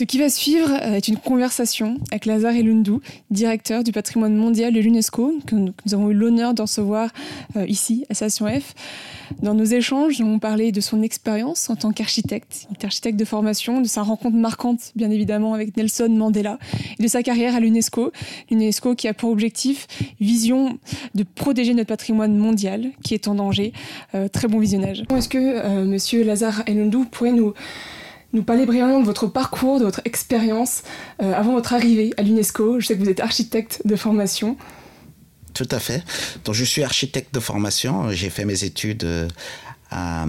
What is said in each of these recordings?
Ce qui va suivre euh, est une conversation avec Lazare Elundou, directeur du patrimoine mondial de l'UNESCO, que nous avons eu l'honneur de recevoir euh, ici à Station F. Dans nos échanges, nous avons parlé de son expérience en tant qu'architecte, architecte de formation, de sa rencontre marquante, bien évidemment, avec Nelson Mandela, et de sa carrière à l'UNESCO. L'UNESCO qui a pour objectif, vision de protéger notre patrimoine mondial qui est en danger. Euh, très bon visionnage. Est-ce que Monsieur Lazare Elundou pourrait nous nous parler brièvement de votre parcours, de votre expérience euh, avant votre arrivée à l'UNESCO. Je sais que vous êtes architecte de formation. Tout à fait. Donc, je suis architecte de formation. J'ai fait mes études euh, à,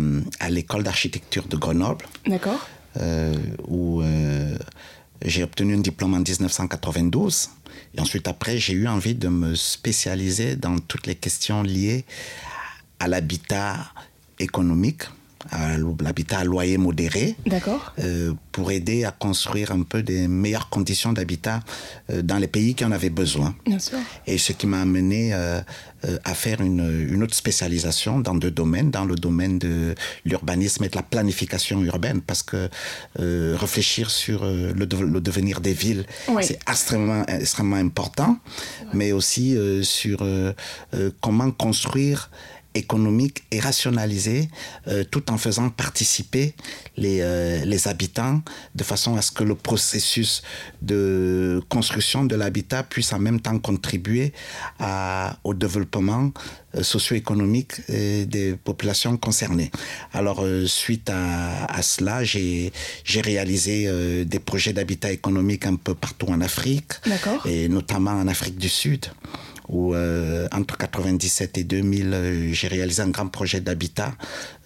l'école d'architecture de Grenoble. D'accord. Euh, où j'ai obtenu un diplôme en 1992. Et ensuite, après, j'ai eu envie de me spécialiser dans toutes les questions liées à l'habitat économique l'habitat à loyer modéré. Euh, pour aider à construire un peu des meilleures conditions d'habitat euh, dans les pays qui en avaient besoin. Et ce qui m'a amené euh, à faire une, une, autre spécialisation dans deux domaines, dans le domaine de l'urbanisme et de la planification urbaine, parce que réfléchir sur le, le, devenir des villes, c'est extrêmement, extrêmement important, mais aussi sur comment construire économique et rationalisé euh, tout en faisant participer les, euh, les habitants de façon à ce que le processus de construction de l'habitat puisse en même temps contribuer à, au développement euh, socio-économique des populations concernées. Alors, suite à, à cela, j'ai réalisé des projets d'habitat économique un peu partout en Afrique, et notamment en Afrique du Sud où euh, entre 97 et 2000, euh, j'ai réalisé un grand projet d'habitat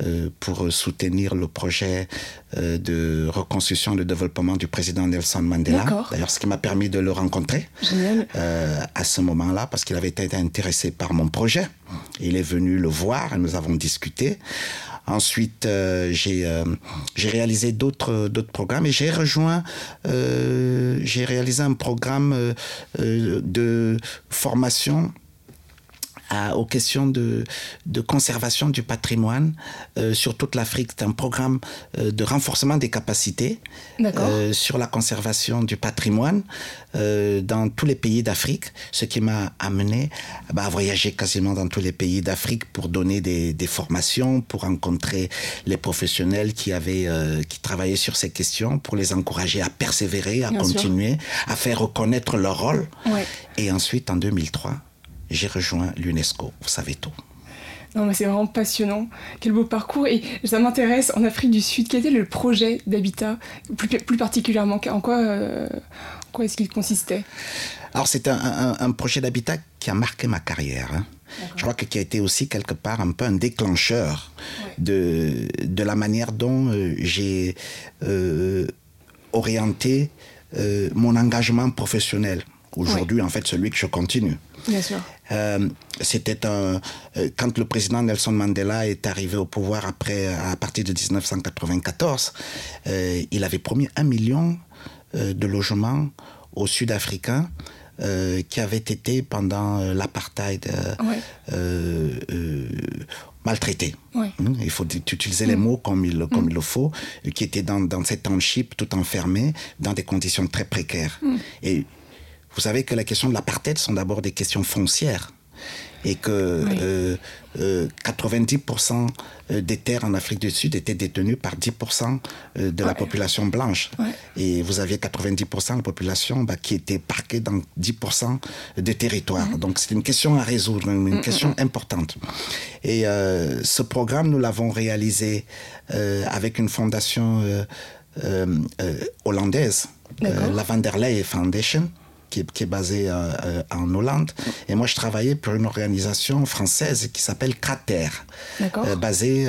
euh, pour soutenir le projet de reconstruction et de développement du président Nelson Mandela. D'ailleurs, ce qui m'a permis de le rencontrer à ce moment-là, parce qu'il avait été intéressé par mon projet. Il est venu le voir et nous avons discuté. Ensuite, euh, euh, j'ai réalisé d'autres programmes et j'ai rejoint, euh, j'ai réalisé un programme de formation aux questions de, de, conservation du patrimoine euh, sur toute l'Afrique. C'est un programme euh, de renforcement des capacités euh, sur la conservation du patrimoine dans tous les pays d'Afrique, ce qui m'a amené bah, à voyager quasiment dans tous les pays d'Afrique pour donner des, des, formations, pour rencontrer les professionnels qui avaient qui travaillaient sur ces questions, pour les encourager à persévérer, à continuer, à faire reconnaître leur rôle. Et ensuite, en 2003, j'ai rejoint l'UNESCO. Vous savez tout. Non, mais c'est vraiment passionnant. Quel beau parcours. Et ça m'intéresse, en Afrique du Sud, quel était le projet d'habitat, plus, plus, particulièrement? En quoi, euh, quoi est-ce qu'il consistait? Alors, c'est un, un, projet d'habitat qui a marqué ma carrière. Hein. Je crois que qui a été aussi quelque part un peu un déclencheur de, de la manière dont euh, j'ai euh, orienté mon engagement professionnel. Aujourd'hui, en fait, celui que je continue. Bien sûr. Euh, c'était un euh, quand le président Nelson Mandela est arrivé au pouvoir après à partir de 1994, euh, il avait promis un million de logements aux Sud-Africains. qui avaient été pendant l'apartheid maltraités. Hum, il faut utiliser les hum. mots comme il, comme hum. il le faut, qui étaient dans, dans cette township tout enfermés dans des conditions très précaires. Et vous savez que la question de l'apartheid sont d'abord des questions foncières et que 90% euh, euh, des terres en Afrique du Sud étaient détenues par 10% euh, de la population blanche. Et vous aviez 90% de la population bah, qui était parquée dans 10% des territoires. Donc c'est une question à résoudre, une, question importante. Et ce programme, nous l'avons réalisé avec une fondation hollandaise, la Van der Leyen Foundation qui est, basé euh, euh, en Hollande. Et moi, je travaillais pour une organisation française qui s'appelle Crater, euh, basée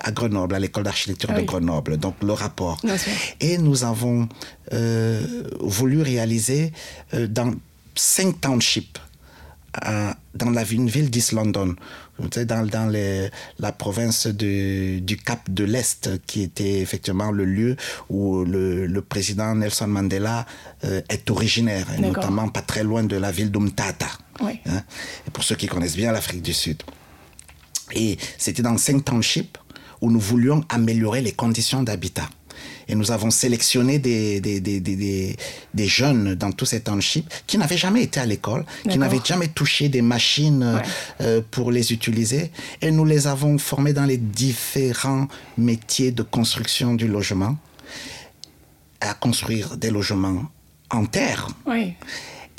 à Grenoble, à l'école d'architecture ah de Grenoble. Donc, le rapport. Et nous avons voulu réaliser dans cinq townships dans la, une ville d'East London, dans, dans les, la province de, du Cap de l'Est, qui était effectivement le lieu où le, le président Nelson Mandela euh, est originaire, et notamment pas très loin de la ville d'Umtata. Oui. Hein, pour ceux qui connaissent bien l'Afrique du Sud. Et c'était dans cinq townships où nous voulions améliorer les conditions d'habitat. Et nous avons sélectionné des, des, des, des, des jeunes dans tous ces townships qui n'avaient jamais été à l'école, qui n'avaient jamais touché des machines euh, pour les utiliser. Et nous les avons formés dans les différents métiers de construction du logement, à construire des logements en terre. Oui.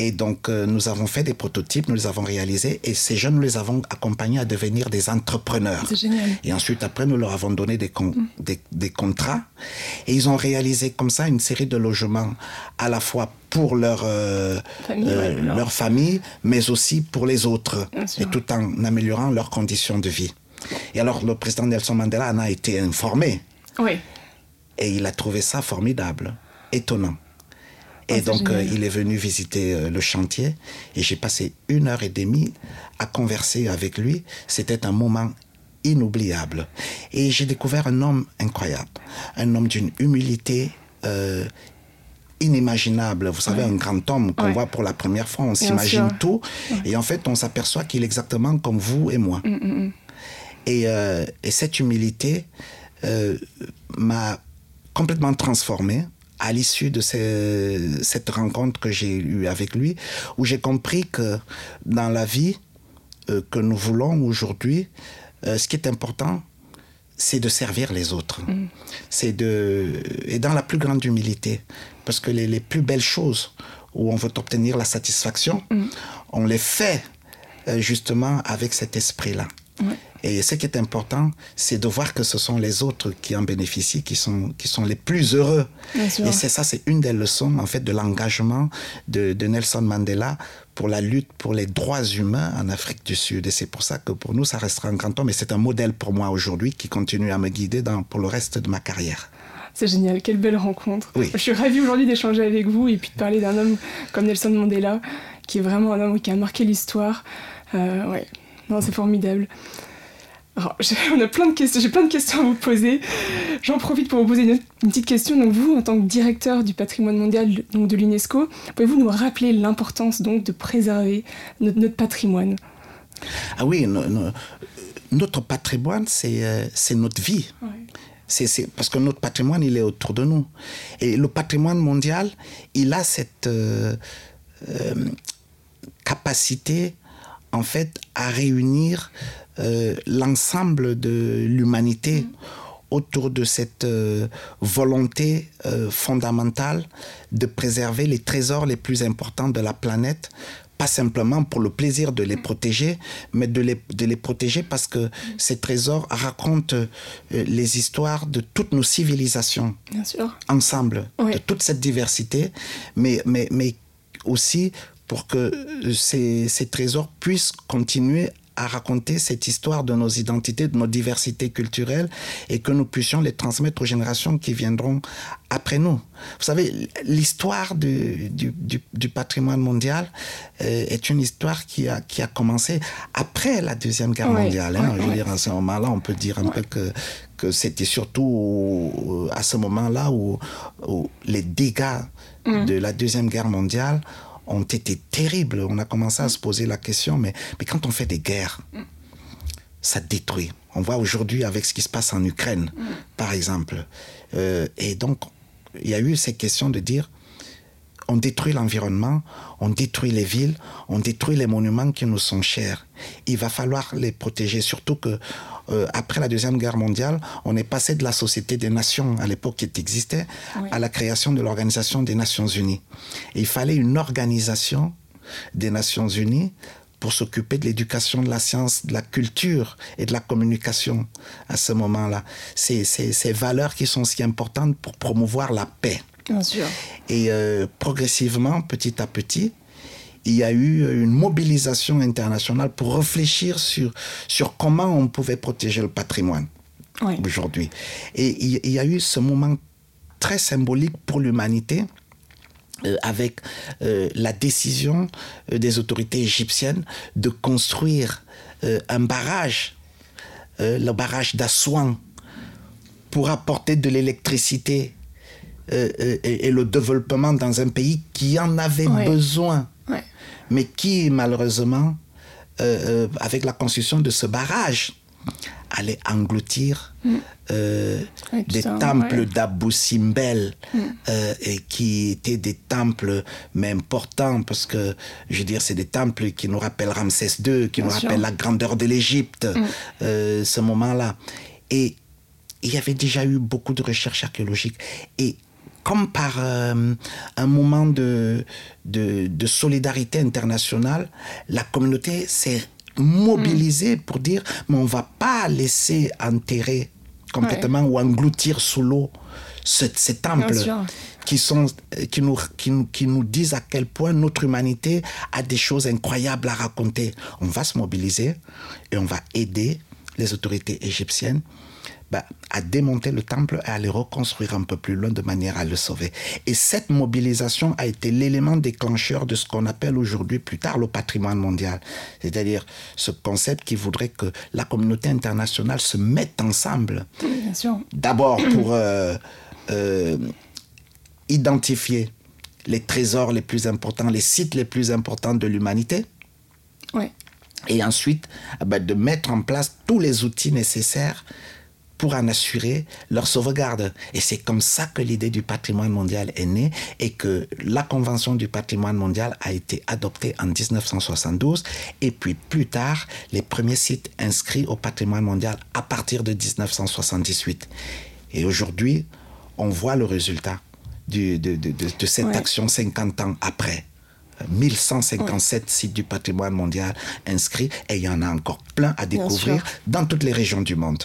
Et donc, euh, nous avons fait des prototypes, nous les avons réalisés, et ces jeunes, nous les avons accompagnés à devenir des entrepreneurs. C'est génial. Et ensuite, après, nous leur avons donné des, des, des, contrats, et ils ont réalisé comme ça une série de logements, à la fois pour leur, euh, famille, euh, ouais, leur famille, mais aussi pour les autres, et tout en améliorant leurs conditions de vie. Et alors, le président Nelson Mandela en a été informé, Oui. et il a trouvé ça formidable, étonnant. Et donc, euh, il est venu visiter euh, le chantier et j'ai passé une heure et demie à converser avec lui. C'était un moment inoubliable. Et j'ai découvert un homme incroyable, un homme d'une humilité euh, inimaginable. Vous savez, Ouais. un grand homme qu'on Ouais. voit pour la première fois, on s'imagine tout. Et en fait, on s'aperçoit qu'il est exactement comme vous et moi. Mm, Et, euh, et cette humilité m'a complètement transformé à l'issue de ces- cette rencontre que j'ai eue avec lui, où j'ai compris que dans la vie euh, que nous voulons aujourd'hui, euh, ce qui est important, c'est de servir les autres. C'est de et dans la plus grande humilité, parce que les, les plus belles choses où on veut obtenir la satisfaction, on les fait euh, justement avec cet esprit-là. Et ce qui est important, c'est de voir que ce sont les autres qui en bénéficient, qui sont, qui sont les plus heureux. Et c'est ça, c'est une des leçons en fait de l'engagement de, de Nelson Mandela pour la lutte pour les droits humains en Afrique du Sud. Et c'est pour ça que pour nous, ça restera un grand homme. Et c'est un modèle pour moi aujourd'hui qui continue à me guider dans, pour le reste de ma carrière. C'est génial, quelle belle rencontre. Oui. Je suis ravie aujourd'hui d'échanger avec vous et puis de parler d'un homme comme Nelson Mandela, qui est vraiment un homme qui a marqué l'histoire. Euh, ouais, non, c'est formidable. Alors, on a plein de questions, j'ai plein de questions à vous poser. J'en profite pour vous poser une, une petite question. Donc, vous, en tant que directeur du patrimoine mondial donc de l'UNESCO, pouvez-vous nous rappeler l'importance donc de préserver notre, notre patrimoine? Ah oui, no- no- notre patrimoine, c'est euh, notre vie. Ouais. C'est, c'est- parce que notre patrimoine, il est autour de nous. Et le patrimoine mondial, il a cette euh, euh, capacité, en fait, à réunir euh, l'ensemble de l'humanité autour de cette euh, volonté euh, fondamentale de préserver les trésors les plus importants de la planète. Pas simplement pour le plaisir de les protéger, mais de les, de les protéger parce que ces trésors racontent les histoires de toutes nos civilisations. Bien sûr. ensemble, Oui. de toute cette diversité, mais, mais, mais aussi pour que ces, ces trésors puissent continuer à raconter cette histoire de nos identités, de nos diversités culturelles, et que nous puissions les transmettre aux générations qui viendront après nous. Vous savez, l'histoire du, du, du, du patrimoine mondial euh, est une histoire qui a, qui a commencé après la Deuxième Guerre mondiale. hein. Je veux dire, à ce moment-là, on peut dire un peu que, que c'était surtout à ce moment-là où, où les dégâts de la Deuxième Guerre mondiale ont été terribles. On a commencé à se poser la question, mais, mais quand on fait des guerres, ça détruit. On voit aujourd'hui avec ce qui se passe en Ukraine, par exemple. Euh, et donc, il y a eu ces questions de dire, on détruit l'environnement, on détruit les villes, on détruit les monuments qui nous sont chers. Il va falloir les protéger, surtout que euh, après la deuxième guerre mondiale, on est passé de la société des nations à l'époque qui existait Oui. à la création de l'organisation des Nations Unies. Et il fallait une organisation des Nations Unies pour s'occuper de l'éducation, de la science, de la culture et de la communication à ce moment-là. C'est c'est- ces valeurs qui sont si importantes pour promouvoir la paix. Bien sûr. Et euh, progressivement, petit à petit, il y a eu une mobilisation internationale pour réfléchir sur, sur comment on pouvait protéger le patrimoine Oui. aujourd'hui. Et il, il y a eu ce moment très symbolique pour l'humanité. euh, avec euh, la décision euh, des autorités égyptiennes de construire euh, un barrage, le barrage d'Assouan, pour apporter de l'électricité et, et le développement dans un pays qui en avait besoin. Mais qui malheureusement, euh, euh, avec la construction de ce barrage, allait engloutir Mm. euh, des ça, temples ouais. d'Abu Simbel, Mm. euh, et qui étaient des temples mais importants parce que, je veux dire, c'est des temples qui nous rappellent Ramsès II, qui Bien nous sûr. rappellent la grandeur de l'Égypte, Mm. euh, ce moment-là. Et il y avait déjà eu beaucoup de recherches archéologiques. Et comme par euh, un moment de, de, de solidarité internationale, la communauté s'est mobilisée pour dire, mais on va pas laisser enterrer complètement ou engloutir sous l'eau ce- ces temples qui, sont, euh, qui, nous, qui, nous, qui nous disent à quel point notre humanité a des choses incroyables à raconter. On va se mobiliser et on va aider les autorités égyptiennes bah, à démonter le temple et à le reconstruire un peu plus loin de manière à le sauver. Et cette mobilisation a été l'élément déclencheur de ce qu'on appelle aujourd'hui plus tard le patrimoine mondial. C'est-à-dire ce concept qui voudrait que la communauté internationale se mette ensemble. D'abord pour euh, euh, identifier les trésors les plus importants, les sites les plus importants de l'humanité, et ensuite ben, de mettre en place tous les outils nécessaires pour en assurer leur sauvegarde. Et c'est comme ça que l'idée du patrimoine mondial est née et que la Convention du patrimoine mondial a été adoptée en 1972 et puis plus tard, les premiers sites inscrits au patrimoine mondial à partir de 1978. Et aujourd'hui, on voit le résultat du- de, de- de- de cette Ouais. action 50 ans après. 1157 sites du patrimoine mondial inscrits et il y en a encore plein à découvrir dans toutes les régions du monde.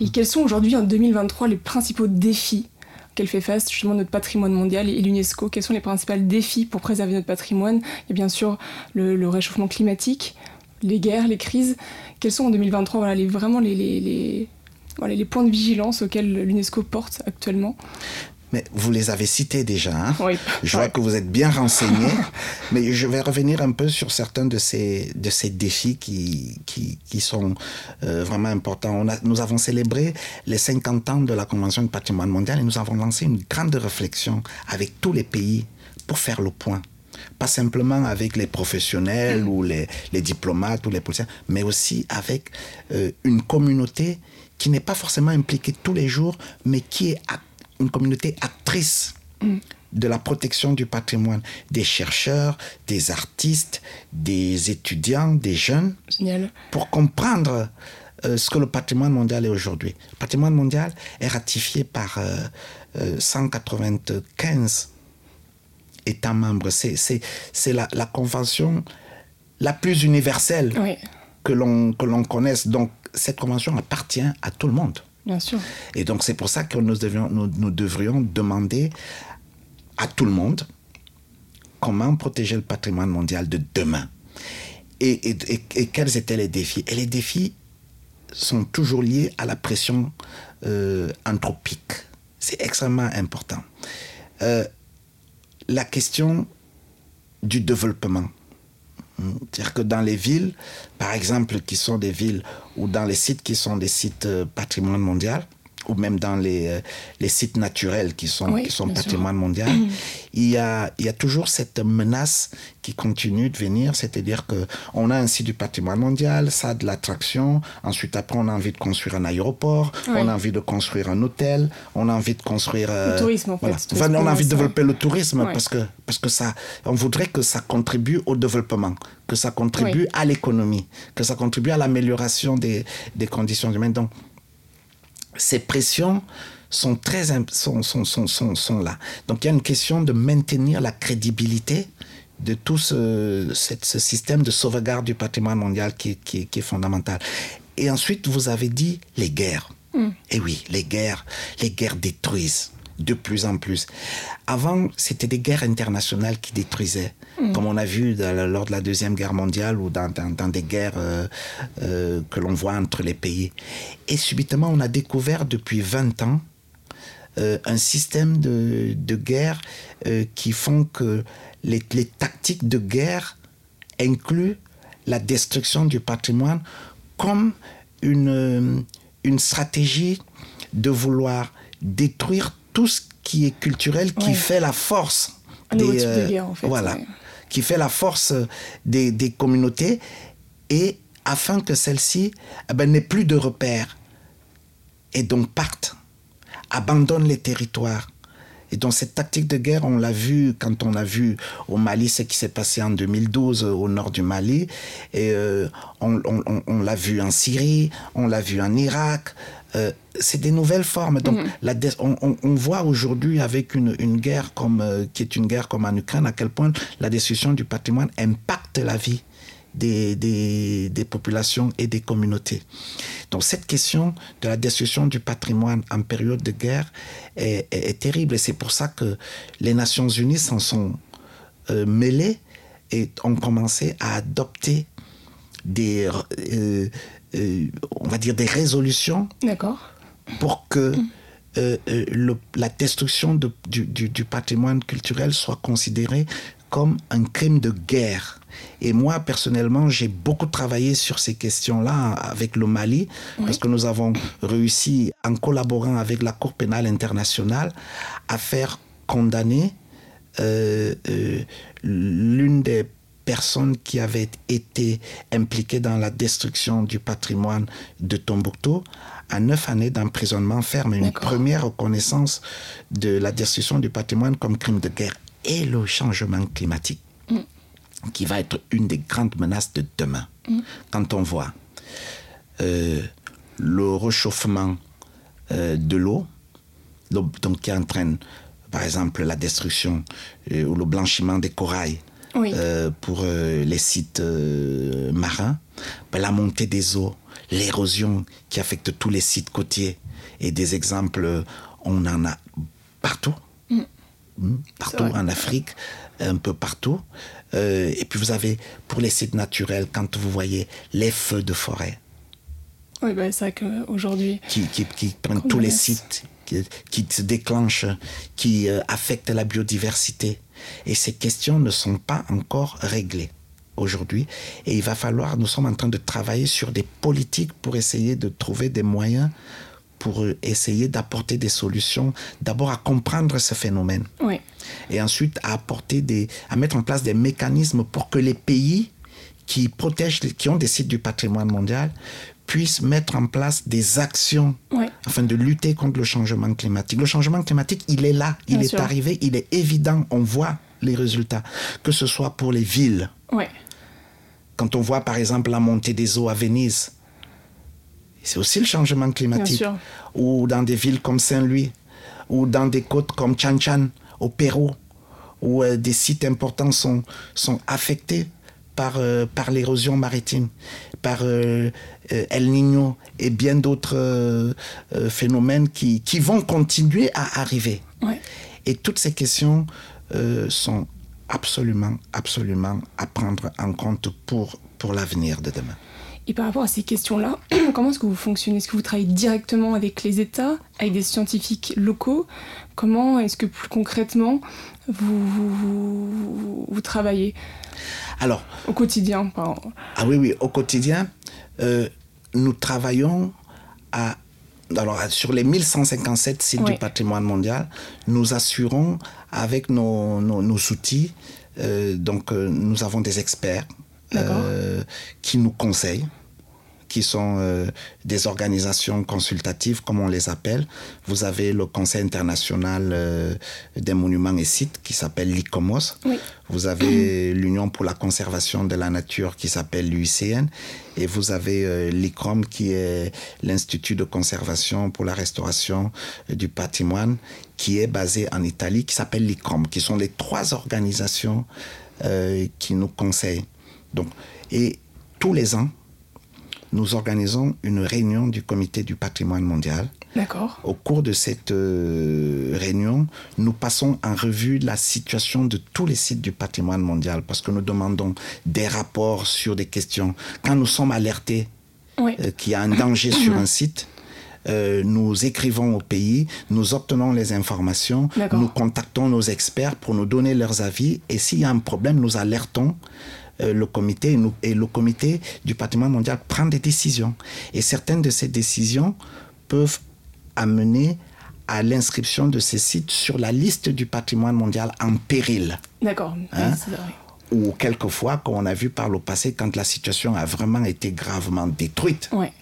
Et quels sont aujourd'hui, en 2023, les principaux défis qu'elle fait face justement notre patrimoine mondial et l'UNESCO? Quels sont les principaux défis pour préserver notre patrimoine? A bien sûr le, réchauffement climatique, les guerres, les crises. Quels sont en 2023 voilà, les, vraiment les, les- voilà, les points de vigilance auxquels l'UNESCO porte actuellement? Mais vous les avez cités déjà. hein Oui. Je vois Ouais. que vous êtes bien renseignés. mais je vais revenir un peu sur certains de ces, de ces défis qui, qui, qui sont euh, vraiment importants. On a, nous avons célébré les 50 ans de la Convention du patrimoine mondial et nous avons lancé une grande réflexion avec tous les pays pour faire le point. Pas simplement avec les professionnels ou les, les diplomates ou les policiers, mais aussi avec euh, une communauté qui n'est pas forcément impliquée tous les jours, mais qui est ac- une communauté actrice de la protection du patrimoine, des chercheurs, des artistes, des étudiants, des jeunes, Génial. pour comprendre euh, ce que le patrimoine mondial est aujourd'hui. Le patrimoine mondial est ratifié par euh, euh, 195 États membres. C'est, c'est, c'est la, la convention la plus universelle Oui, que l'on, que l'on connaisse. Donc, cette convention appartient à tout le monde. Bien sûr. Et donc, c'est pour ça que nous, devions, nous, devrions demander à tout le monde comment protéger le patrimoine mondial de demain. Et quels étaient les défis? Et les défis sont toujours liés à la pression euh, anthropique. C'est extrêmement important. Euh, la question du développement. C'est-à-dire que dans les villes, par exemple, qui sont des villes, ou dans les sites qui sont des sites euh, patrimoine mondial, ou même dans les, euh, les sites naturels qui sont, Oui, qui sont sûr. patrimoine mondial, il, y a, il y a toujours cette menace qui continue de venir, c'est-à-dire que on a un site du patrimoine mondial, ça a de l'attraction, ensuite après on a envie de construire un aéroport, Oui. on a envie de construire un hôtel, on a envie de construire... euh, tourisme, en fait, voilà. Enfin, on a envie de développer le tourisme parce que, parce que ça, on voudrait que ça contribue au développement, que ça contribue à l'économie, que ça contribue à l'amélioration des, des conditions humaines. Donc, ces pressions sont très sont, sont, sont, sont, là. Donc il y a une question de maintenir la crédibilité de tout ce, système de sauvegarde du patrimoine mondial qui, qui, qui est fondamental. Et ensuite, vous avez dit les guerres. Et oui, les guerres, les guerres détruisent de plus en plus. Avant, c'était des guerres internationales qui détruisaient, comme on a vu dans lors de la Deuxième Guerre mondiale ou dans, dans- dans des guerres euh, euh, que l'on voit entre les pays. Et subitement, on a découvert depuis 20 ans euh, un système de, de guerre qui font que les, les tactiques de guerre incluent la destruction du patrimoine comme une, une stratégie de vouloir détruire tout ce qui est culturel, qui Ouais. fait la force Un nouveau type de euh, guerre, en fait, Voilà. ouais. Qui fait la force des, des communautés et afin que celle-ci eh ben, n'ait plus de repères et donc partent, abandonnent les territoires. Et donc cette tactique de guerre, on l'a vu quand on a vu au Mali ce qui s'est passé en 2012 au nord du Mali, et euh, on, l'a vu en Syrie, on l'a vu en Irak. Euh, c'est des nouvelles formes. Donc, mhm. la on, voit aujourd'hui avec une, guerre comme, euh, qui est une guerre comme en Ukraine, à quel point la destruction du patrimoine impacte la vie des, des, populations et des communautés. Donc cette question de la destruction du patrimoine en période de guerre est, terrible et c'est pour ça que les Nations Unies s'en sont euh, mêlées et ont commencé à adopter des, euh, euh, on va dire des résolutions pour que la destruction du, du, patrimoine culturel soit considérée comme un crime de guerre. Et moi, personnellement, j'ai beaucoup travaillé sur ces questions-là avec le Mali, parce que nous avons réussi, en collaborant avec la Cour pénale internationale, à faire condamner euh, euh, l'une des personnes qui avait été impliquée dans la destruction du patrimoine de Tombouctou à neuf années d'emprisonnement ferme, une première reconnaissance de la destruction du patrimoine comme crime de guerre et le changement climatique. Mm qui va être une des grandes menaces de demain. Mm. Quand on voit euh, le réchauffement euh, de l'eau, donc qui entraîne par exemple la destruction euh, ou le blanchiment des corails pour les sites marins, ben, la montée des eaux, l'érosion qui affecte tous les sites côtiers et des exemples, on en a partout. Mm. Mm, partout en Afrique, un peu partout. Euh, et puis vous avez, pour les sites naturels, quand vous voyez les feux de forêt. Oui, ben, c'est vrai qu'aujourd'hui... Qui, qui, qui prennent tous les sites, qui, qui, se déclenchent, qui euh, affectent la biodiversité. Et ces questions ne sont pas encore réglées aujourd'hui. Et il va falloir, nous sommes en train de travailler sur des politiques pour essayer de trouver des moyens pour essayer d'apporter des solutions, d'abord à comprendre ce phénomène. Oui. Et ensuite à apporter des, à mettre en place des mécanismes pour que les pays qui protègent, qui ont des sites du patrimoine mondial, puissent mettre en place des actions afin de lutter contre le changement climatique. Le changement climatique, il est là, il est arrivé, il est évident, on voit les résultats, que ce soit pour les villes. Oui. Quand on voit par exemple la montée des eaux à Venise, c'est aussi le changement climatique. Ou dans des villes comme Saint-Louis, ou dans des côtes comme Chan au Pérou, où euh, des sites importants sont, sont affectés par, euh, par l'érosion maritime, par euh, El Niño et bien d'autres phénomènes qui, qui, vont continuer à arriver. Et toutes ces questions sont absolument, absolument à prendre en compte pour, pour l'avenir de demain. Et par rapport à ces questions-là, comment est-ce que vous fonctionnez? Est-ce que vous travaillez directement avec les États, avec des scientifiques locaux? Comment est-ce que plus concrètement vous, vous, travaillez? Alors, au quotidien Ah oui, oui, au quotidien, euh, nous travaillons à alors, sur les 1157 sites du patrimoine mondial, nous assurons avec nos, nos, outils, euh, donc euh, nous avons des experts euh, qui nous conseillent qui sont euh, des organisations consultatives, comme on les appelle. Vous avez le Conseil international euh, des monuments et sites qui s'appelle l'ICOMOS. Vous avez l'Union pour la conservation de la nature qui s'appelle l'UICN. Et vous avez l'ICROM qui est l'Institut de conservation pour la restauration du patrimoine qui est basé en Italie, qui s'appelle l'ICROM, qui sont les trois organisations qui nous conseillent. Donc, et tous les ans, nous organisons une réunion du comité du patrimoine mondial. D'accord. Au cours de cette euh, réunion, nous passons en revue la situation de tous les sites du patrimoine mondial parce que nous demandons des rapports sur des questions. Quand nous sommes alertés euh, qu'il y a un danger sur un site, euh, nous écrivons au pays, nous obtenons les informations, nous contactons nos experts pour nous donner leurs avis et s'il y a un problème, nous alertons le comité et le comité du patrimoine mondial prend des décisions. Et certaines de ces décisions peuvent amener à l'inscription de ces sites sur la liste du patrimoine mondial en péril. D'accord. Hein? ou quelquefois, comme on a vu par le passé, quand la situation a vraiment été gravement détruite, Ouais.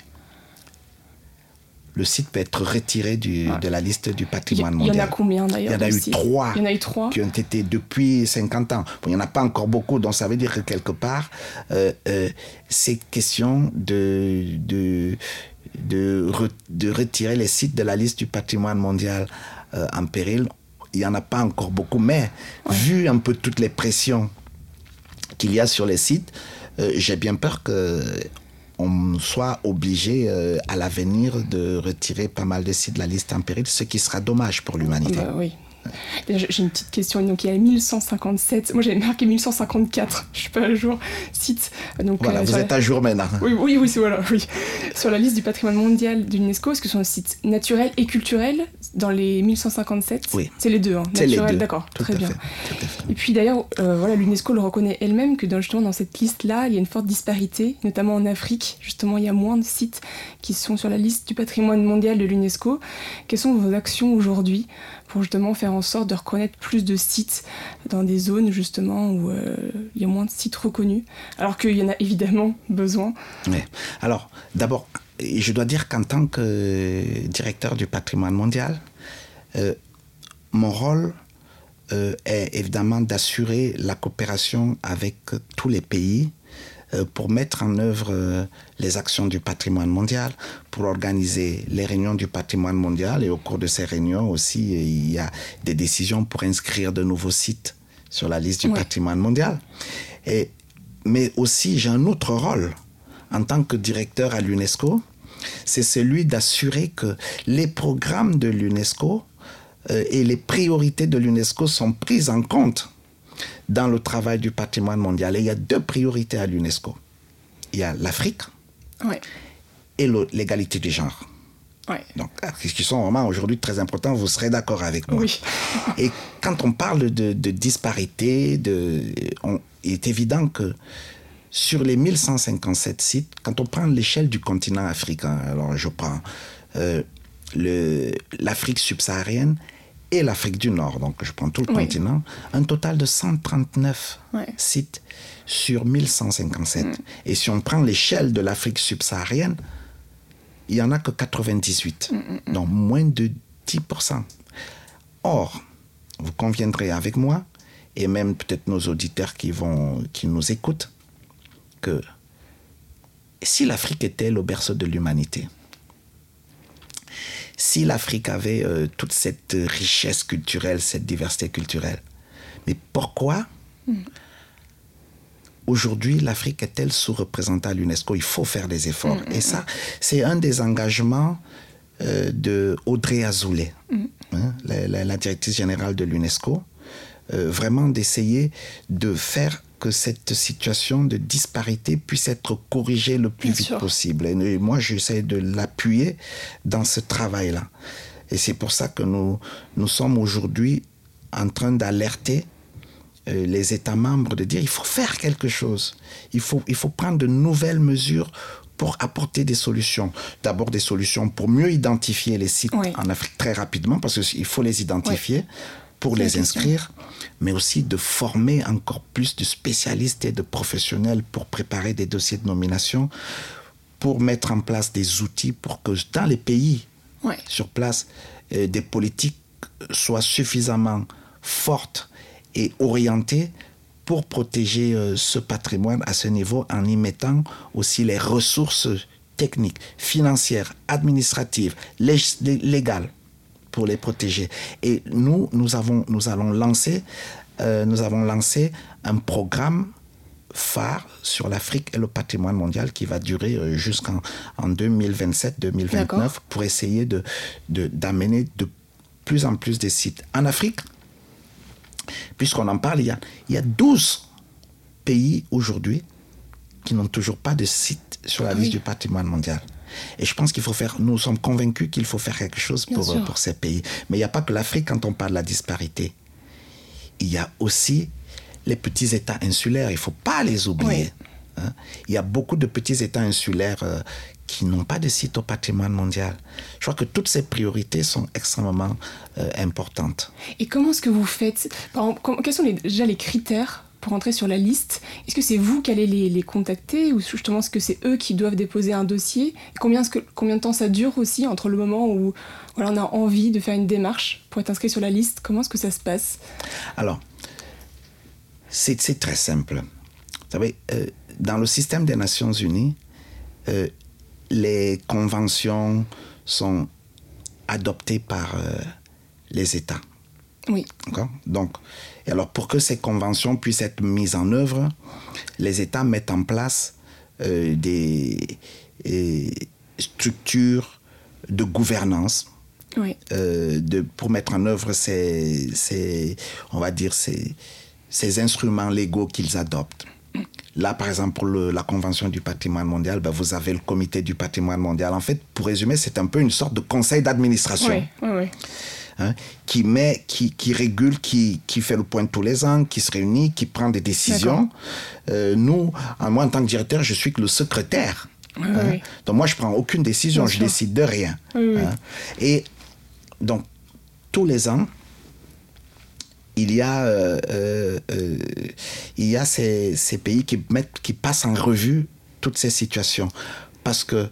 Le site peut être retiré du- Ouais. de la liste du Il patrimoine il y en mondial. a combien Il d'ailleurs y en a eu trois Il y en a eu trois. qui ont été depuis 50 ans. Bon, il n'y en a pas encore beaucoup, donc ça veut dire que quelque part, euh, euh, c'est question de, de, de, re- de retirer les sites de la liste du patrimoine mondial euh, en péril. Il n'y en a pas encore beaucoup, mais vu un peu toutes les pressions qu'il y a sur les sites, euh, j'ai bien peur que on soit obligé euh, à l'avenir de retirer pas mal de sites de la liste en péril, ce qui sera dommage pour l'humanité. Bah oui. J'ai une petite question. Donc, il y a 1157. Moi, j'avais marqué 1154. Je suis pas à jour. Site. Donc, Voilà, euh, vous la- êtes à jour maintenant. Oui, oui, oui, c'est voilà, oui. Sur la liste du patrimoine mondial de l'UNESCO, est-ce que ce sont des sites naturels et culturels dans les 1157 Oui. C'est les deux, hein. Naturel, d'accord, très bien. fait. Et puis d'ailleurs, euh, voilà, l'UNESCO le reconnaît elle-même que dans, justement dans cette liste-là, il y a une forte disparité, notamment en Afrique. Justement, il y a moins de sites qui sont sur la liste du patrimoine mondial de l'UNESCO. Quelles sont vos actions aujourd'hui pour justement faire en sorte de reconnaître plus de sites dans des zones justement où euh, il y a moins de sites reconnus, alors qu'il y en a évidemment besoin? Ouais. Alors, d'abord, je dois dire qu'en tant que directeur du patrimoine mondial, euh, mon rôle euh, est évidemment d'assurer la coopération avec tous les pays euh, pour mettre en œuvre les actions du patrimoine mondial, pour organiser les réunions du patrimoine mondial et au cours de ces réunions aussi, il y a des décisions pour inscrire de nouveaux sites sur la liste du Ouais. patrimoine mondial. Et, mais aussi, j'ai un autre rôle en tant que directeur à l'UNESCO, c'est celui d'assurer que les programmes de l'UNESCO euh, et les priorités de l'UNESCO sont prises en compte dans le travail du patrimoine mondial. Et il y a deux priorités à l'UNESCO. Il y a l'Afrique Ouais, et l'égalité du genre. ouais. Donc, ah, qui sont vraiment aujourd'hui très importants, vous serez d'accord avec moi. Oui. Et quand on parle de, de disparité, de, on- il est évident que sur les 1157 sites, quand on prend l'échelle du continent africain, alors je prends euh, l'Afrique subsaharienne et l'Afrique du Nord, donc je prends tout le Oui. continent, un total de 139 Ouais. sites sur 1157. Et si on prend l'échelle de l'Afrique subsaharienne, il n'y en a que 98, donc moins de 10%. Or, vous conviendrez avec moi, et même peut-être nos auditeurs qui, vont, qui nous écoutent, que si l'Afrique était le berceau de l'humanité, si l'Afrique avait euh, toute cette richesse culturelle, cette diversité culturelle, mais pourquoi aujourd'hui l'Afrique est-elle sous-représentée à l'UNESCO? Il faut faire des efforts. Et ça, c'est un des engagements euh, de Audrey Azoulay, hein, la, la- la directrice générale de l'UNESCO, euh, vraiment d'essayer de faire que cette situation de disparité puisse être corrigée le plus Bien vite sûr. possible. Et moi, j'essaie de l'appuyer dans ce travail-là. Et c'est pour ça que nous, nous sommes aujourd'hui en train d'alerter euh, les États membres de dire il faut faire quelque chose. Il faut, il faut prendre de nouvelles mesures pour apporter des solutions. D'abord des solutions pour mieux identifier les sites Oui. en Afrique très rapidement, parce qu'il faut les identifier pour les inscrire, mais aussi de former encore plus de spécialistes et de professionnels pour préparer des dossiers de nomination, pour mettre en place des outils pour que dans les pays Ouais. sur place, euh, des politiques soient suffisamment fortes et orientées pour protéger euh, ce patrimoine à ce niveau en y mettant aussi les ressources techniques, financières, administratives, lég- lé- légales pour les protéger. Et nous, nous, avons, nous allons lancer, euh, nous avons lancé un programme phare sur l'Afrique et le patrimoine mondial qui va durer euh, jusqu'en en 2027-2029 D'accord. pour essayer de, de- d'amener de plus en plus de sites. En Afrique, puisqu'on en parle, il y a, il y a 12 pays aujourd'hui qui n'ont toujours pas de site sur la liste du patrimoine mondial. Et je pense qu'il faut faire, nous sommes convaincus qu'il faut faire quelque chose pour, sûr. pour ces pays. Mais il n'y a pas que l'Afrique quand on parle de la disparité. Il y a aussi les petits États insulaires, il ne faut pas les oublier. hein. Il y a beaucoup de petits États insulaires euh, qui n'ont pas de site au patrimoine mondial. Je crois que toutes ces priorités sont extrêmement euh, importantes. Et comment est-ce que vous faites Par exemple, com- Quels sont les- déjà les critères pour entrer sur la liste. Est-ce que c'est vous qui allez les, contacter ou justement est-ce que c'est eux qui doivent déposer un dossier? Combien, que, combien de temps ça dure aussi entre le moment où voilà, on a envie de faire une démarche pour être inscrit sur la liste? Comment est-ce que ça se passe? Alors, c'est très simple. Vous savez, euh, dans le système des Nations Unies, euh, les conventions sont adoptées par euh, les États. Oui. Donc, et alors pour que ces conventions puissent être mises en œuvre, les États mettent en place euh, des structures de gouvernance de, pour mettre en œuvre ces, ces on va dire ces, ces instruments légaux qu'ils adoptent. Là, par exemple, pour la Convention du patrimoine mondial, ben, vous avez le Comité du patrimoine mondial. En fait, pour résumer, c'est un peu une sorte de conseil d'administration. Oui, oui, oui. Hein, qui met, qui, qui régule, qui, qui, fait le point tous les ans, qui se réunit, qui prend des décisions. Euh, nous, moi, en tant que directeur, je suis que le secrétaire. Hein. Donc moi, je prends aucune décision, je décide de rien. Hein. Et donc, tous les ans, il y a, euh, euh, euh, il y a ces, ces, pays qui, mettent, qui passent en revue toutes ces situations. Parce que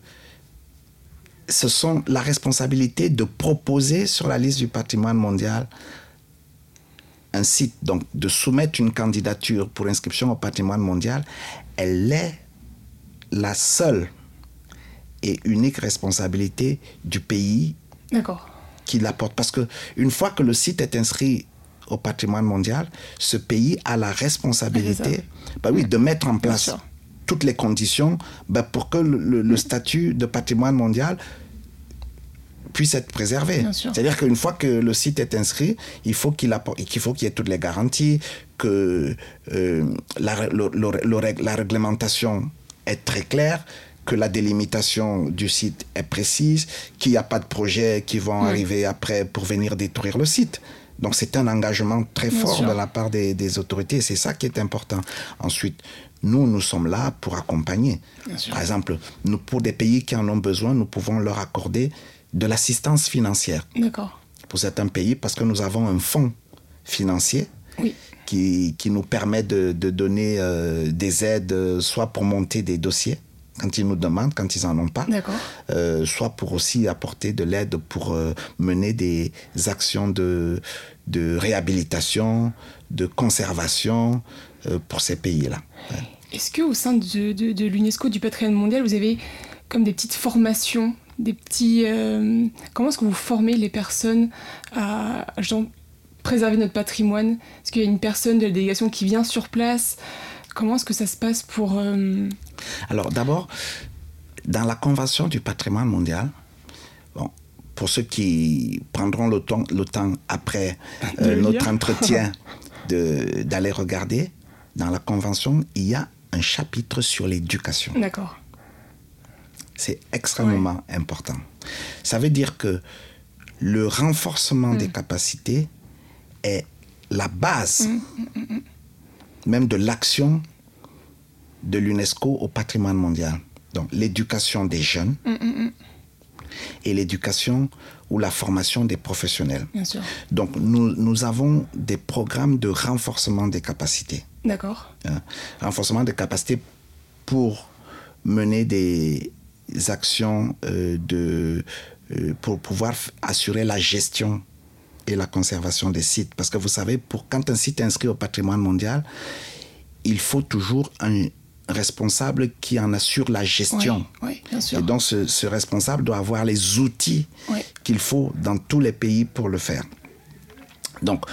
ce sont la responsabilité de proposer sur la liste du patrimoine mondial un site, donc de soumettre une candidature pour inscription au patrimoine mondial, elle est la seule et unique responsabilité du pays qui l'apporte. Parce que une fois que le site est inscrit au patrimoine mondial, ce pays a la responsabilité bah oui, de mettre en place toutes les conditions bah, pour que le, statut de patrimoine mondial puisse être préservé. C'est-à-dire qu'une fois que le site est inscrit, il faut qu'il qu'il faut qu'il y ait toutes les garanties, que euh, la, la réglementation est très claire, que la délimitation du site est précise, qu'il n'y a pas de projets qui vont arriver après pour venir détruire le site. Donc c'est un engagement très fort de la part des, autorités et c'est ça qui est important. Ensuite, nous, nous sommes là pour accompagner. Par exemple, nous, pour des pays qui en ont besoin, nous pouvons leur accorder de l'assistance financière. D'accord. Pour certains pays, parce que nous avons un fonds financier qui, qui, nous permet de, de donner euh, des aides, euh, soit pour monter des dossiers, quand ils nous demandent, quand ils n'en ont pas, euh, soit pour aussi apporter de l'aide pour euh, mener des actions de, de réhabilitation, de conservation pour ces pays-là. Est-ce qu'au sein de, de, l'UNESCO, du patrimoine mondial, vous avez comme des petites formations, des petits... comment est-ce que vous formez les personnes à préserver notre patrimoine? Est-ce qu'il y a une personne de la délégation qui vient sur place? Comment est-ce que ça se passe pour... Euh, Alors d'abord, dans la Convention du patrimoine mondial, bon, pour ceux qui prendront le temps, le temps après euh, notre entretien d'aller regarder, dans la Convention, il y a un chapitre sur l'éducation. D'accord. C'est extrêmement important. Ça veut dire que le renforcement des mm. capacités est la base mm, mm, même de l'action de l'UNESCO au patrimoine mondial. Donc l'éducation des jeunes et l'éducation ou la formation des professionnels. Bien sûr. Donc nous, nous avons des programmes de renforcement des capacités. D'accord. Renforcement des capacités pour mener des actions euh, de, euh, pour pouvoir assurer la gestion et la conservation des sites. Parce que vous savez, pour, quand un site est inscrit au patrimoine mondial, il faut toujours un responsable qui en assure la gestion. Oui, bien sûr. Et donc ce, responsable doit avoir les outils qu'il faut dans tous les pays pour le faire. Donc,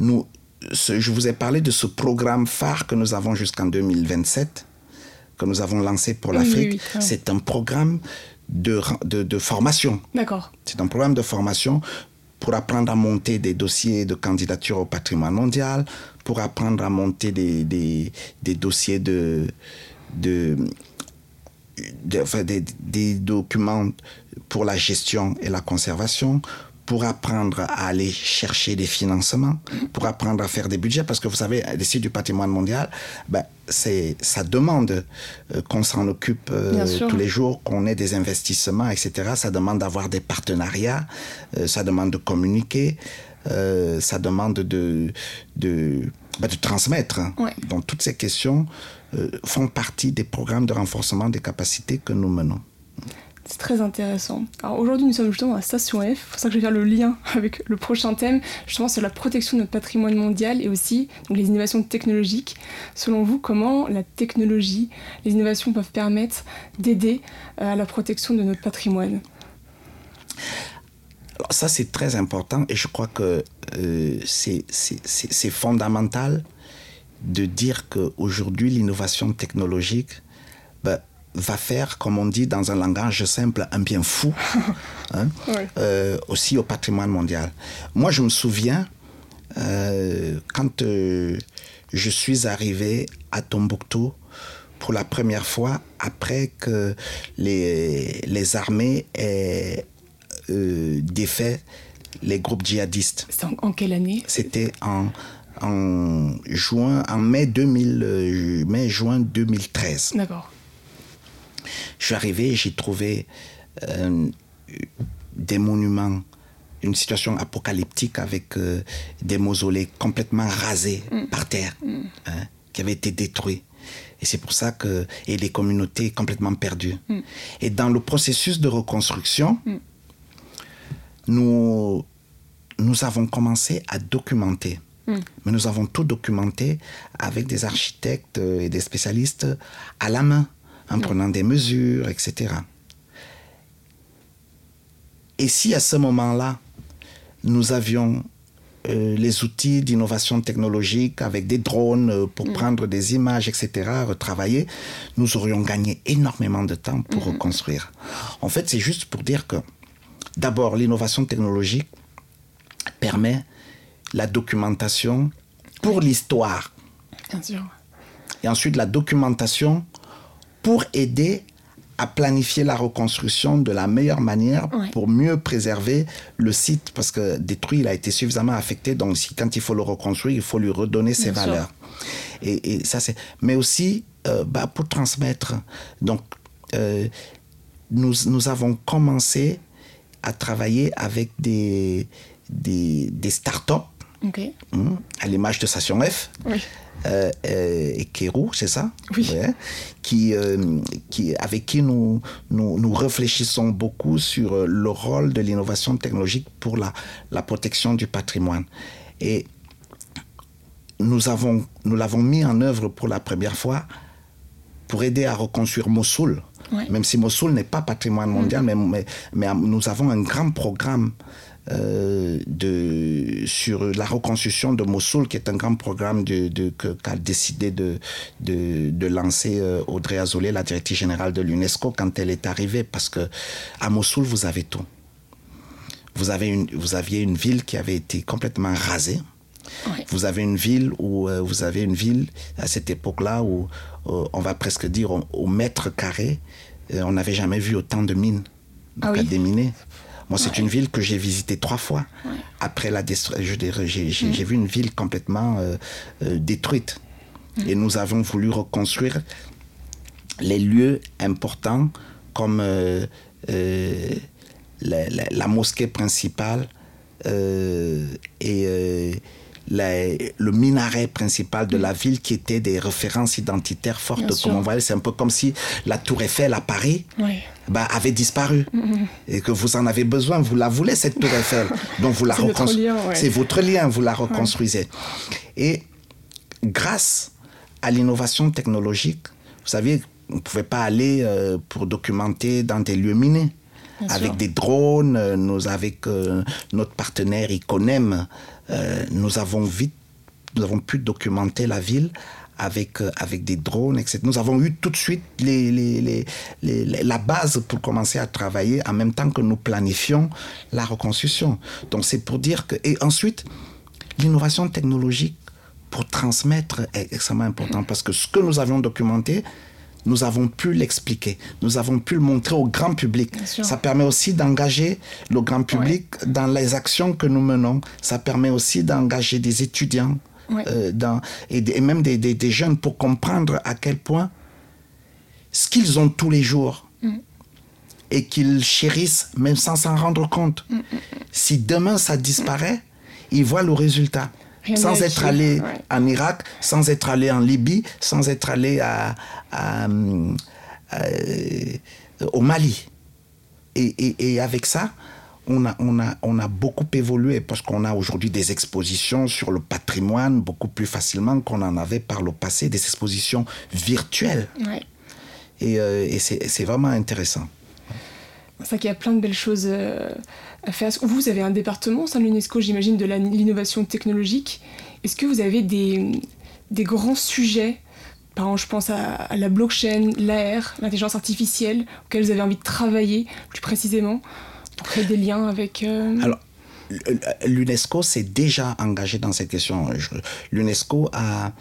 nous, je vous ai parlé de ce programme phare que nous avons jusqu'en 2027, que nous avons lancé pour l'Afrique. C'est un programme de, de, de formation. D'accord. C'est un programme de formation pour apprendre à monter des dossiers de candidature au patrimoine mondial, pour apprendre à monter des, des, des dossiers de, de, enfin des, des, documents pour la gestion et la conservation, pour apprendre à aller chercher des financements, pour apprendre à faire des budgets, parce que vous savez, les sites du patrimoine mondial, ben, c'est, ça demande euh, qu'on s'en occupe euh, tous les jours, qu'on ait des investissements, etc. Ça demande d'avoir des partenariats, euh, ça demande de communiquer, ça demande de, de, bah, de transmettre. Donc toutes ces questions font partie des programmes de renforcement des capacités que nous menons. C'est très intéressant. Alors aujourd'hui, nous sommes justement à la station F. C'est pour ça que je vais faire le lien avec le prochain thème, justement sur la protection de notre patrimoine mondial et aussi les innovations technologiques. Selon vous, comment la technologie, les innovations peuvent permettre d'aider euh, à la protection de notre patrimoine? Alors ça, c'est très important et je crois que euh, c'est fondamental de dire qu'aujourd'hui, l'innovation technologique, va faire, comme on dit dans un langage simple, un bien fou, hein, euh, aussi au patrimoine mondial. Moi, je me souviens, euh, quand euh, je suis arrivé à Tombouctou pour la première fois, après que les, les armées aient défait les groupes djihadistes. En, en, quelle année? C'était en, en juin, en mai 2000, mai juin 2013. D'accord. Je suis arrivé et j'ai trouvé euh, des monuments, une situation apocalyptique avec euh, des mausolées complètement rasés mm. par terre, mm. hein, qui avaient été détruits. Et c'est pour ça que. Et les communautés complètement perdues. Mm. Et dans le processus de reconstruction, nous, nous avons commencé à documenter. Mais nous avons tout documenté avec des architectes et des spécialistes à la main en prenant des mesures, etc. Et si à ce moment-là, nous avions euh, les outils d'innovation technologique avec des drones euh, pour mm. prendre des images, etc., retravailler, nous aurions gagné énormément de temps pour mm-hmm. reconstruire. En fait, c'est juste pour dire que, d'abord, l'innovation technologique permet la documentation pour l'histoire. Bien sûr. Et ensuite, la documentation pour aider à planifier la reconstruction de la meilleure manière pour mieux préserver le site parce que détruit, il a été suffisamment affecté. Donc, si, quand il faut le reconstruire, il faut lui redonner ses valeurs. Et, ça, c'est. Mais aussi euh, bah, pour transmettre. Donc, euh, nous, nous avons commencé à travailler avec des, des, des start-up hein, à l'image de Station F. Oui euh, euh, c'est ça? Oui. qui, euh, qui, avec qui nous, nous, nous, réfléchissons beaucoup sur le rôle de l'innovation technologique pour la, la protection du patrimoine. Et nous avons nous l'avons mis en œuvre pour la première fois pour aider à reconstruire Mossoul. Même si Mossoul n'est pas patrimoine mondial, mm. mais, mais, mais, nous avons un grand programme euh, de, sur la reconstruction de Mossoul, qui est un grand programme de, de, qu'a décidé de, de, de lancer euh, Audrey Azoulay, la directrice générale de l'UNESCO, quand elle est arrivée, parce que à Mossoul, vous avez tout. Vous, avez une, vous aviez une ville qui avait été complètement rasée. Vous avez une ville où euh, vous avez une ville à cette époque-là où on va presque dire au, mètre carré, on n'avait jamais vu autant de mines ah oui. déminer. Moi, c'est une ville que j'ai visitée trois fois. Après la destruction, j'ai vu une ville complètement euh, euh, détruite. Mm. Et nous avons voulu reconstruire les lieux importants comme euh, la, mosquée principale et le minaret principal de la ville qui était des références identitaires fortes. comme on voyait, c'est un peu comme si la tour Eiffel à Paris bah, avait disparu. Mm-hmm. Et que vous en avez besoin, vous la voulez, cette tour Eiffel. Donc vous la reconstruisez. C'est votre lien, vous la reconstruisez. Et grâce à l'innovation technologique, vous savez, on ne pouvait pas aller euh, pour documenter dans des lieux minés. avec des drones, euh, nous avec euh, notre partenaire Iconem, euh, nous avons vite, nous avons pu documenter la ville avec, euh, avec des drones, etc. Nous avons eu tout de suite la base pour commencer à travailler en même temps que nous planifions la reconstruction. Donc c'est pour dire que... Et ensuite, l'innovation technologique pour transmettre est extrêmement important parce que ce que nous avions documenté, nous avons pu l'expliquer, nous avons pu le montrer au grand public. Ça permet aussi d'engager le grand public dans les actions que nous menons. Ça permet aussi d'engager des étudiants euh, dans, et, même des, des, jeunes pour comprendre à quel point ce qu'ils ont tous les jours mm. et qu'ils chérissent même sans s'en rendre compte, mm, mm, si demain ça disparaît, ils voient le résultat. Sans être allé en Irak, sans être allé en Libye, sans être allé à, au Mali. Et, et, avec ça, on a, on, a, on a beaucoup évolué parce qu'on a aujourd'hui des expositions sur le patrimoine beaucoup plus facilement qu'on en avait par le passé, des expositions virtuelles. Et, euh, et c'est vraiment intéressant. C'est ça qu'il y a plein de belles choses euh. Vous avez un département au sein de l'UNESCO, j'imagine, de l'innovation technologique? Est-ce que vous avez des, grands sujets? Par exemple, je pense à, la blockchain, l'AR, l'intelligence artificielle, auxquels vous avez envie de travailler plus précisément pour créer des liens avec. Euh, Alors, l'UNESCO s'est déjà engagé dans cette question. L'UNESCO a,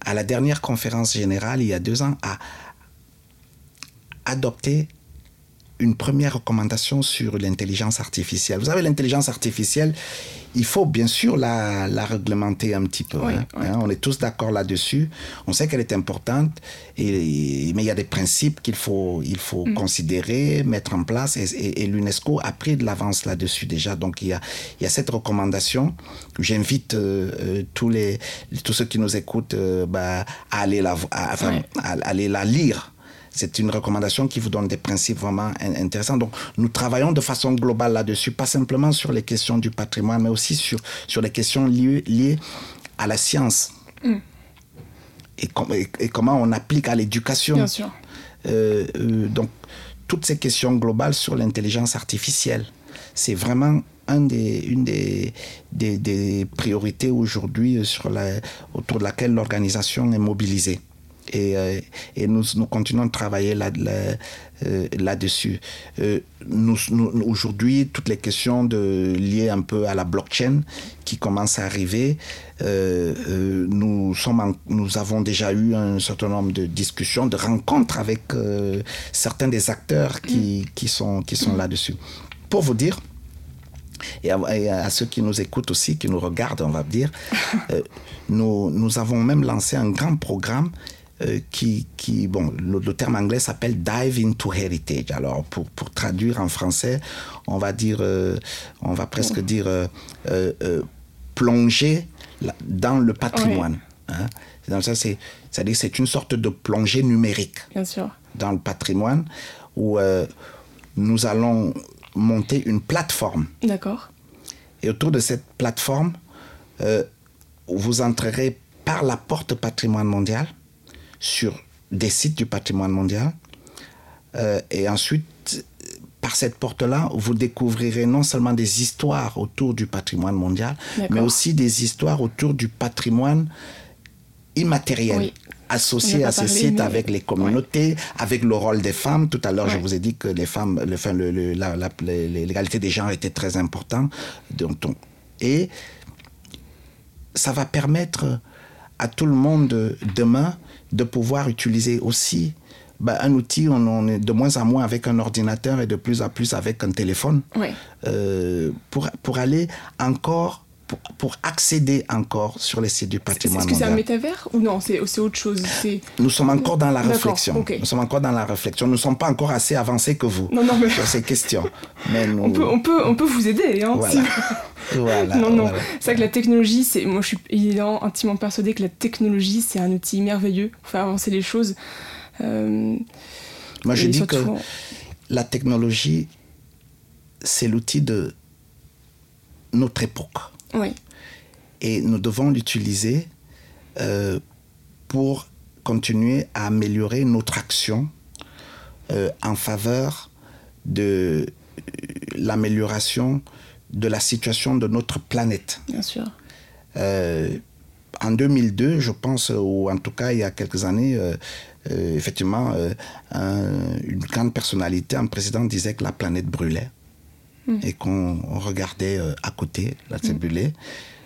à la dernière conférence générale, il y a deux ans, a adopté une première recommandation sur l'intelligence artificielle. Vous savez, l'intelligence artificielle, il faut bien sûr la, la réglementer un petit peu. Hein, hein. on est tous d'accord là-dessus. On sait qu'elle est importante, et, mais il y a des principes qu'il faut, il faut mm. considérer, mettre en place, et, l'UNESCO a pris de l'avance là-dessus déjà. Donc il y a, il y a cette recommandation. J'invite euh, euh, tous, les, tous ceux qui nous écoutent euh, bah, à, aller la, à aller la lire c'est une recommandation qui vous donne des principes vraiment intéressants. Donc, nous travaillons de façon globale là-dessus, pas simplement sur les questions du patrimoine, mais aussi sur, sur les questions liées, liées à la science. Mm. Et, et, comment on applique à l'éducation. Bien sûr. Euh, euh, donc, toutes ces questions globales sur l'intelligence artificielle, c'est vraiment un des, une des, des, des priorités aujourd'hui autour de laquelle l'organisation est mobilisée et, euh, et nous, nous, continuons de travailler là, là, euh, là-dessus. Euh, nous, aujourd'hui, toutes les questions de, liées un peu à la blockchain qui commencent à arriver, nous, sommes nous avons déjà eu un certain nombre de discussions, de rencontres avec certains des acteurs qui, qui sont, qui sont là-dessus. Pour vous dire, et à, ceux qui nous écoutent aussi, qui nous regardent, on va dire, nous, nous avons même lancé un grand programme euh, qui, qui, bon, le, terme anglais s'appelle Dive into Heritage. Alors, pour, pour, traduire en français, on va dire, euh, on va presque dire euh, plonger dans le patrimoine. Hein. ça, c'est, c'est-à-dire c'est une sorte de plongée numérique Bien sûr. dans le patrimoine où nous allons monter une plateforme. D'accord. Et autour de cette plateforme, vous entrerez par la porte patrimoine mondial sur des sites du patrimoine mondial. Euh, et ensuite, par cette porte-là, vous découvrirez non seulement des histoires autour du patrimoine mondial, mais aussi des histoires autour du patrimoine immatériel. associé à ces sites avec les communautés, avec le rôle des femmes. Tout à l'heure, je vous ai dit que les femmes, l'égalité des genres était très important. Donc, et ça va permettre à tout le monde demain de pouvoir utiliser aussi bah, un outil, on, est de moins en moins avec un ordinateur et de plus en plus avec un téléphone, euh, pour, pour aller encore pour, accéder encore sur les sites du patrimoine Est-ce que c'est un métavers ou non C'est autre chose Nous sommes encore dans la réflexion. Nous sommes encore dans la réflexion. Nous ne sommes pas encore assez avancés que vous sur ces questions. Mais on, peut, on, peut, on peut vous aider. Hein, voilà. non, non. C'est vrai que la technologie, c'est moi je suis évidemment intimement persuadée que la technologie, c'est un outil merveilleux pour faire avancer les choses. Euh, moi je dis que la technologie, c'est l'outil de notre époque. Oui. Et nous devons l'utiliser euh, pour continuer à améliorer notre action euh, en faveur de l'amélioration de la situation de notre planète. Bien sûr. Euh, en 2002, je pense, ou en tout cas il y a quelques années, effectivement, une grande personnalité, un président disait que la planète brûlait. Mm. et qu'on regardait euh, à côté, la mm. brûlée.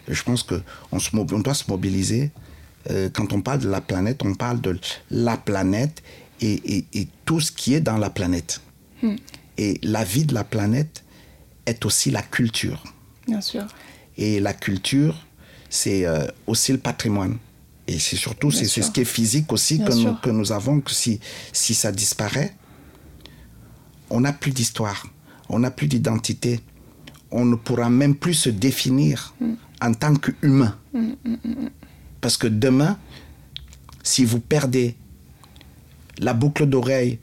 Je pense qu'on on doit se mobiliser. Euh, quand on parle de la planète, on parle de la planète et, et, tout ce qui est dans la planète. Mm. Et la vie de la planète est aussi la culture. Bien sûr. Et la culture, c'est euh, aussi le patrimoine. Et c'est surtout c'est ce qui est physique aussi que nous, que nous, avons, que si, si ça disparaît, on n'a plus d'histoire on n'a plus d'identité. On ne pourra même plus se définir en tant qu'humain. Parce que demain, si vous perdez la boucle d'oreille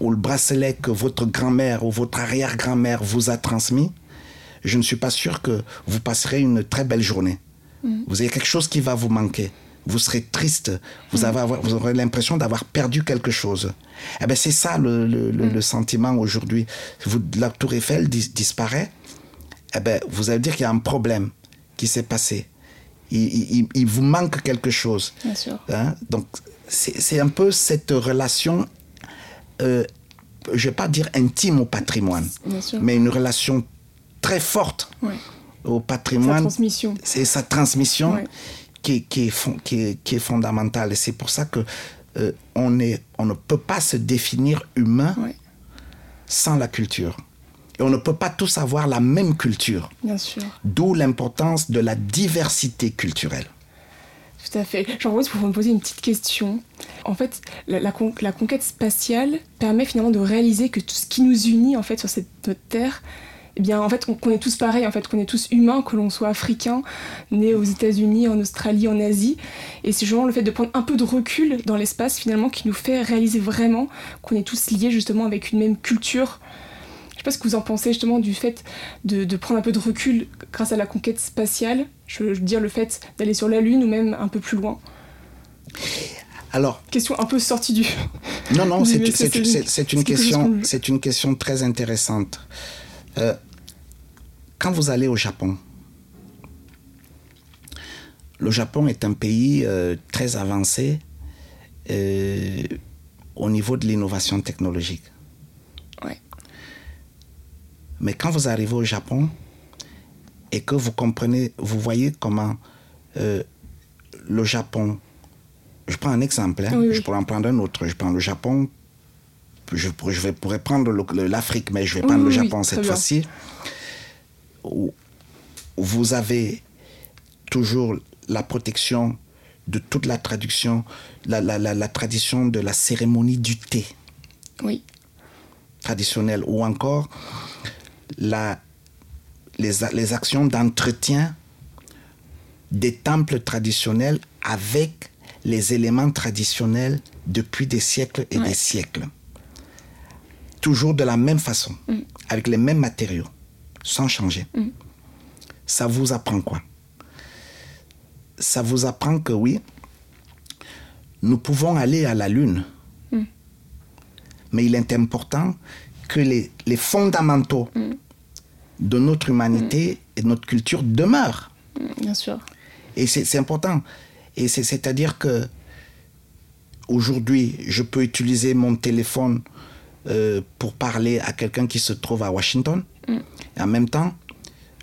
ou le bracelet que votre grand-mère ou votre arrière-grand-mère vous a transmis, je ne suis pas sûr que vous passerez une très belle journée. Vous avez quelque chose qui va vous manquer. Vous serez triste. Vous, avez, vous aurez l'impression d'avoir perdu quelque chose. Eh ben c'est ça le, le- le- le sentiment aujourd'hui. Vous- La tour Eiffel dis- disparaît. Eh ben, vous allez dire qu'il y a un problème qui s'est passé. Il, il- il- il vous manque quelque chose. Bien sûr. Hein? Donc, c'est un peu cette relation, euh, je ne vais pas dire intime au patrimoine, mais une relation très forte au Sa patrimoine. transmission. C'est sa transmission. Qui, est- qui, est fon- qui, est, qui est fondamentale. Et c'est pour ça que euh, on, est, on ne peut pas se définir humain sans la culture. Et on ne peut pas tous avoir la même culture. Bien sûr. D'où l'importance de la diversité culturelle. Tout à fait. J'en profite pour vous poser une petite question. En fait, la, la con- la conquête spatiale permet finalement de réaliser que tout ce qui nous unit en fait sur cette notre terre, eh bien en fait on- qu'on est tous pareils, en fait qu'on est tous humains, que l'on soit africain, né aux États-Unis, en Australie, en Asie. Et c'est justement le fait de prendre un peu de recul dans l'espace finalement qui nous fait réaliser vraiment qu'on est tous liés justement avec une même culture. Je sais pas ce que vous en pensez justement du fait de, de prendre un peu de recul grâce à la conquête spatiale. Je veux dire le fait d'aller sur la Lune ou même un peu plus loin. Alors, Question un peu sortie du. Non, non, c'est une, question, c'est une question très intéressante. Euh, quand vous allez au Japon, le Japon est un pays euh, très avancé euh, au niveau de l'innovation technologique. Ouais. Mais quand vous arrivez au Japon et que vous comprenez, vous voyez comment euh, le Japon, je prends un exemple, hein, Oui, oui. je pourrais en prendre un autre, je prends le Japon, je, pourrais- je vais- pourrais prendre l'Afrique, mais je vais prendre oui, le Japon cette fois-ci, vous avez toujours la protection de toute la traduction, la, la- la- la tradition de la cérémonie du thé Oui. traditionnelle ou encore la, les, les actions d'entretien des temples traditionnels avec les éléments traditionnels depuis des siècles et Ouais. des siècles. Toujours de la même façon, avec les mêmes matériaux, sans changer. Ça vous apprend quoi? Ça vous apprend que oui, nous pouvons aller à la Lune, mais il est important que les, les fondamentaux de notre humanité et de notre culture demeurent. Mm, Bien sûr. Et c'est important. Et c'est- c'est-à-dire que aujourd'hui, je peux utiliser mon téléphone euh, pour parler à quelqu'un qui se trouve à Washington. Et en même temps,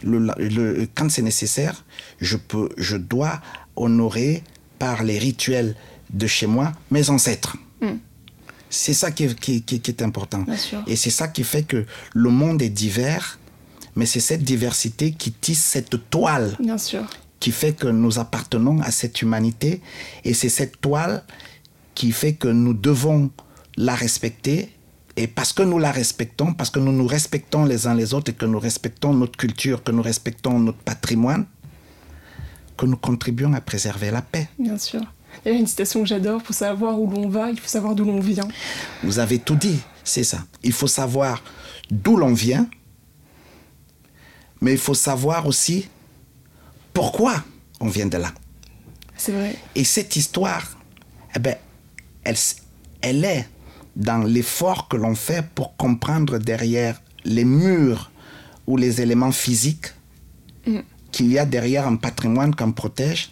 le- le- quand c'est nécessaire, je, peux, je dois honorer par les rituels de chez moi mes ancêtres. C'est ça qui est, qui- qui- qui est important. Et c'est ça qui fait que le monde est divers, mais c'est cette diversité qui tisse cette toile Bien sûr. qui fait que nous appartenons à cette humanité et c'est cette toile qui fait que nous devons la respecter et parce que nous la respectons, parce que nous nous respectons les uns les autres et que nous respectons notre culture, que nous respectons notre patrimoine, que nous contribuons à préserver la paix. Bien sûr. Il y a une citation que j'adore pour savoir où l'on va, il faut savoir d'où l'on vient. Vous avez tout dit, c'est ça. Il faut savoir d'où l'on vient, mais il faut savoir aussi pourquoi on vient de là. C'est vrai. Et cette histoire, eh ben, elle, elle est dans l'effort que l'on fait pour comprendre derrière les murs ou les éléments physiques qu'il y a derrière un patrimoine qu'on protège,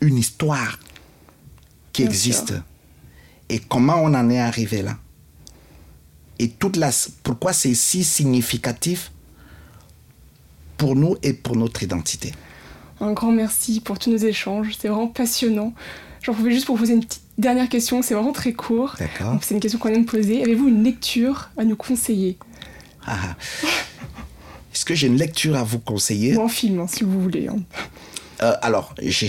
une histoire qui Bien existe. sûr. Et comment on en est arrivé là? Et toute la, pourquoi c'est si significatif pour nous et pour notre identité? Un grand merci pour tous nos échanges. C'était vraiment passionnant. J'en pouvais juste pour vous poser une petite dernière question. C'est vraiment très court. D'accord. C'est une question qu'on aime poser. Avez-vous une lecture à nous conseiller? Ah, ah. Est-ce que j'ai une lecture à vous conseiller? Ou un film, hein, si vous voulez. hein. Euh, alors, j'ai,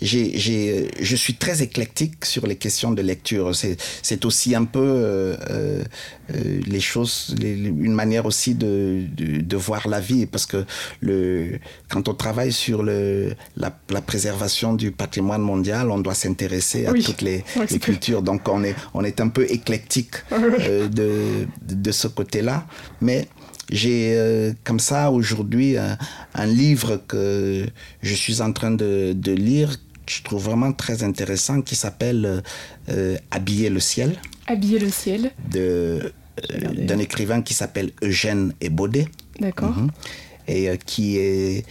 j'ai, je suis très éclectique sur les questions de lecture. C'est, aussi un peu euh, euh, les choses, une manière aussi de, de, voir la vie, parce que le, quand on travaille sur le, la, préservation du patrimoine mondial, on doit s'intéresser à toutes les, cultures. Donc, on est, on est un peu éclectique de, de ce côté-là. Mais j'ai euh, comme ça aujourd'hui un, livre que je suis en train de, de, lire, que je trouve vraiment très intéressant, qui s'appelle euh, Habiller le ciel. Habiller le ciel. De, euh, d'un écrivain qui s'appelle Eugène Ebaudet. D'accord. Mhm. Et qui est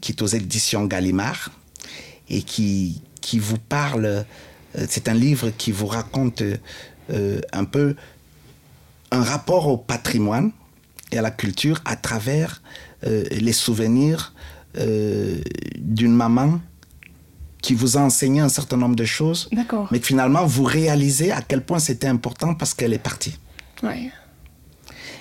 qui est aux éditions Gallimard et qui, qui vous parle, c'est un livre qui vous raconte un peu un rapport au patrimoine et à la culture à travers euh, les souvenirs euh, d'une maman qui vous a enseigné un certain nombre de choses, mais que finalement vous réalisez à quel point c'était important parce qu'elle est partie. Ouais.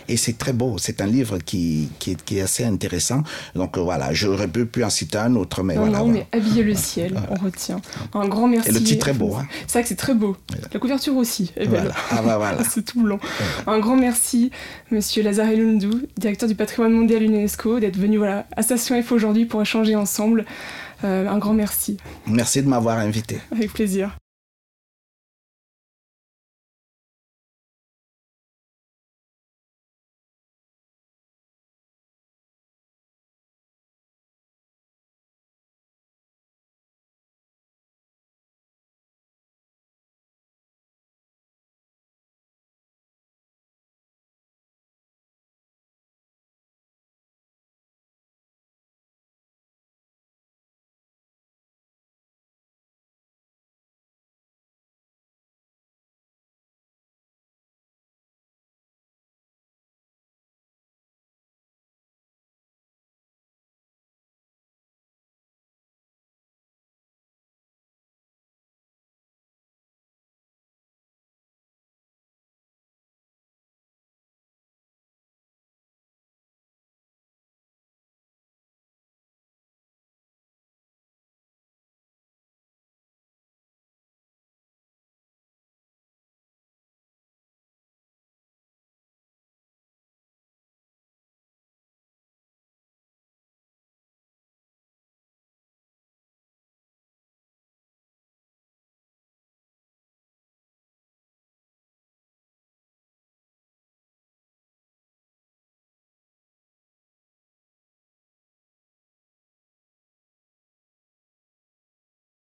Et c'est très beau. C'est un livre qui, qui, est, assez intéressant. Donc euh, voilà, j'aurais pu en citer un autre, mais non, voilà. Non, mais Habiller le ciel, on retient. Un grand merci. Et le titre est beau. Hein. C'est vrai que c'est très beau. La couverture aussi est belle. Ah bah voilà. c'est tout blanc. Un grand merci, monsieur Lazare Lundou, directeur du patrimoine mondial UNESCO, d'être venu voilà, à Station F aujourd'hui pour échanger ensemble. Euh, un grand merci. Merci de m'avoir invité. Avec plaisir.